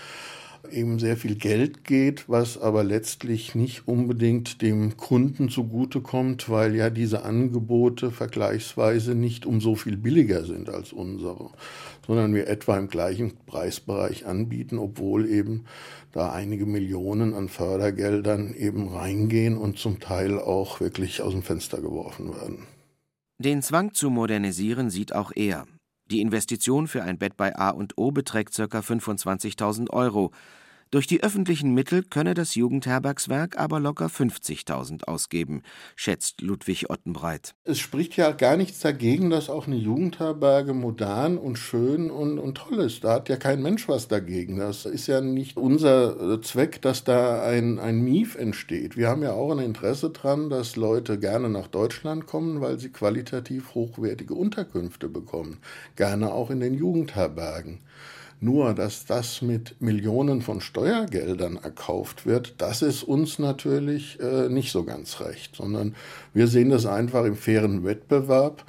eben sehr viel Geld geht, was aber letztlich nicht unbedingt dem Kunden zugutekommt, weil ja diese Angebote vergleichsweise nicht um so viel billiger sind als unsere, sondern wir etwa im gleichen Preisbereich anbieten, obwohl eben da einige Millionen an Fördergeldern eben reingehen und zum Teil auch wirklich aus dem Fenster geworfen werden.
Den Zwang zu modernisieren sieht auch er. Die Investition für ein Bett bei A und O beträgt ca. 25.000 Euro. Durch die öffentlichen Mittel könne das Jugendherbergswerk aber locker 50.000 ausgeben, schätzt Ludwig Ottenbreit.
Es spricht ja gar nichts dagegen, dass auch eine Jugendherberge modern und schön und, und toll ist. Da hat ja kein Mensch was dagegen. Das ist ja nicht unser Zweck, dass da ein, ein Mief entsteht. Wir haben ja auch ein Interesse daran, dass Leute gerne nach Deutschland kommen, weil sie qualitativ hochwertige Unterkünfte bekommen. Gerne auch in den Jugendherbergen. Nur, dass das mit Millionen von Steuergeldern erkauft wird, das ist uns natürlich äh, nicht so ganz recht, sondern wir sehen das einfach im fairen Wettbewerb.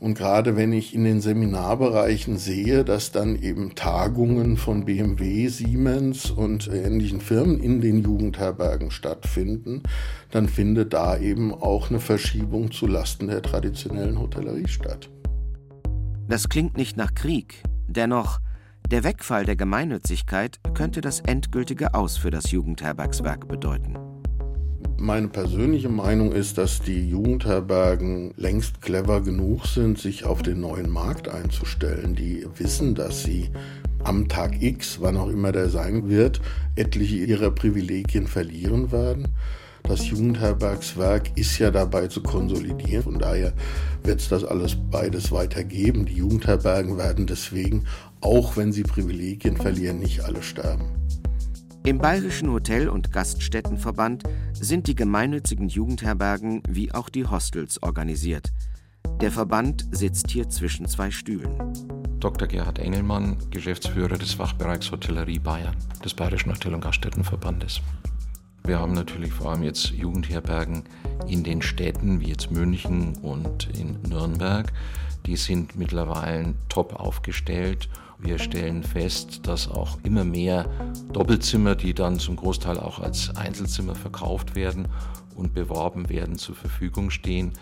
Und gerade wenn ich in den Seminarbereichen sehe, dass dann eben Tagungen von BMW, Siemens und ähnlichen Firmen in den Jugendherbergen stattfinden, dann findet da eben auch eine Verschiebung zu Lasten der traditionellen Hotellerie statt.
Das klingt nicht nach Krieg. Dennoch, der Wegfall der Gemeinnützigkeit könnte das endgültige Aus für das Jugendherbergswerk bedeuten.
Meine persönliche Meinung ist, dass die Jugendherbergen längst clever genug sind, sich auf den neuen Markt einzustellen. Die wissen, dass sie am Tag X, wann auch immer der sein wird, etliche ihrer Privilegien verlieren werden. Das Jugendherbergswerk ist ja dabei zu konsolidieren. Von daher wird es das alles beides weitergeben. Die Jugendherbergen werden deswegen, auch wenn sie Privilegien verlieren, nicht alle sterben.
Im Bayerischen Hotel- und Gaststättenverband sind die gemeinnützigen Jugendherbergen wie auch die Hostels organisiert. Der Verband sitzt hier zwischen zwei Stühlen.
Dr. Gerhard Engelmann, Geschäftsführer des Fachbereichs Hotellerie Bayern des Bayerischen Hotel- und Gaststättenverbandes. Wir haben natürlich vor allem jetzt Jugendherbergen in den Städten wie jetzt München und in Nürnberg. Die sind mittlerweile top aufgestellt. Wir stellen fest, dass auch immer mehr Doppelzimmer, die dann zum Großteil auch als Einzelzimmer verkauft werden und beworben werden, zur Verfügung stehen.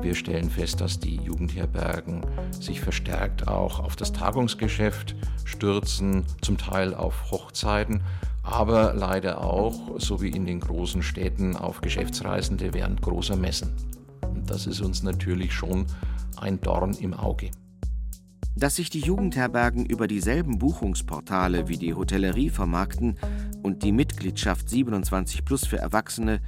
Wir stellen fest, dass die Jugendherbergen sich verstärkt auch auf das Tagungsgeschäft stürzen, zum Teil auf Hochzeiten aber leider auch, so wie in den großen Städten, auf Geschäftsreisende während großer Messen. Und das ist uns natürlich schon ein Dorn im Auge.
Dass sich die Jugendherbergen über dieselben Buchungsportale wie die Hotellerie vermarkten und die Mitgliedschaft 27 Plus für Erwachsene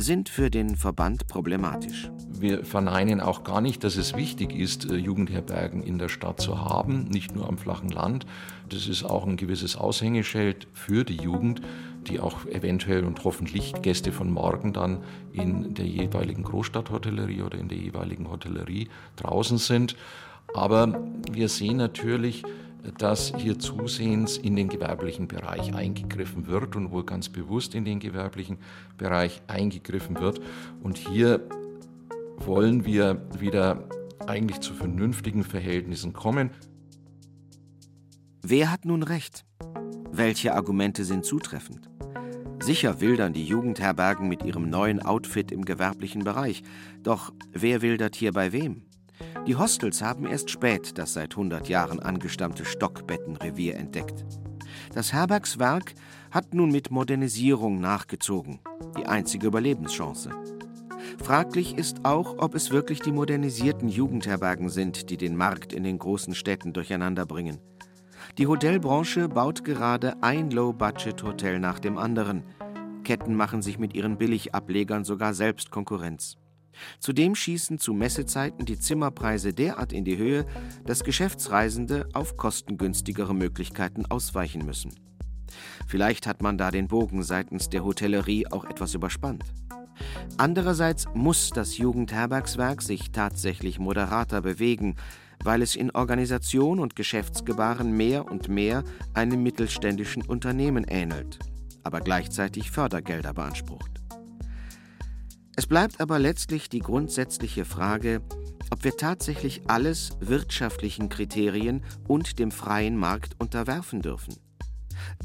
sind für den Verband problematisch.
Wir verneinen auch gar nicht, dass es wichtig ist, äh, Jugendherbergen in der Stadt zu haben, nicht nur am flachen Land. Das ist auch ein gewisses Aushängeschild für die Jugend, die auch eventuell und hoffentlich Gäste von morgen dann in der jeweiligen Großstadthotellerie oder in der jeweiligen Hotellerie draußen sind. Aber wir sehen natürlich, dass hier zusehends in den gewerblichen Bereich eingegriffen wird und wohl ganz bewusst in den gewerblichen Bereich eingegriffen wird. Und hier wollen wir wieder eigentlich zu vernünftigen Verhältnissen kommen.
Wer hat nun recht? Welche Argumente sind zutreffend? Sicher wildern die Jugendherbergen mit ihrem neuen Outfit im gewerblichen Bereich. Doch wer wildert hier bei wem? Die Hostels haben erst spät das seit 100 Jahren angestammte Stockbettenrevier entdeckt. Das Herbergswerk hat nun mit Modernisierung nachgezogen, die einzige Überlebenschance. Fraglich ist auch, ob es wirklich die modernisierten Jugendherbergen sind, die den Markt in den großen Städten durcheinanderbringen. Die Hotelbranche baut gerade ein Low-Budget-Hotel nach dem anderen. Ketten machen sich mit ihren Billigablegern sogar selbst Konkurrenz. Zudem schießen zu Messezeiten die Zimmerpreise derart in die Höhe, dass Geschäftsreisende auf kostengünstigere Möglichkeiten ausweichen müssen. Vielleicht hat man da den Bogen seitens der Hotellerie auch etwas überspannt. Andererseits muss das Jugendherbergswerk sich tatsächlich moderater bewegen, weil es in Organisation und Geschäftsgebaren mehr und mehr einem mittelständischen Unternehmen ähnelt, aber gleichzeitig Fördergelder beansprucht. Es bleibt aber letztlich die grundsätzliche Frage, ob wir tatsächlich alles wirtschaftlichen Kriterien und dem freien Markt unterwerfen dürfen.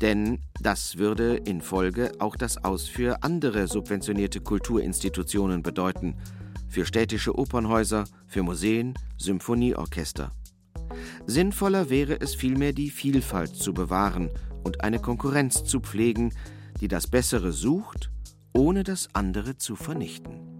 Denn das würde in Folge auch das Aus für andere subventionierte Kulturinstitutionen bedeuten, für städtische Opernhäuser, für Museen, Symphonieorchester. Sinnvoller wäre es vielmehr, die Vielfalt zu bewahren und eine Konkurrenz zu pflegen, die das Bessere sucht, ohne das andere zu vernichten.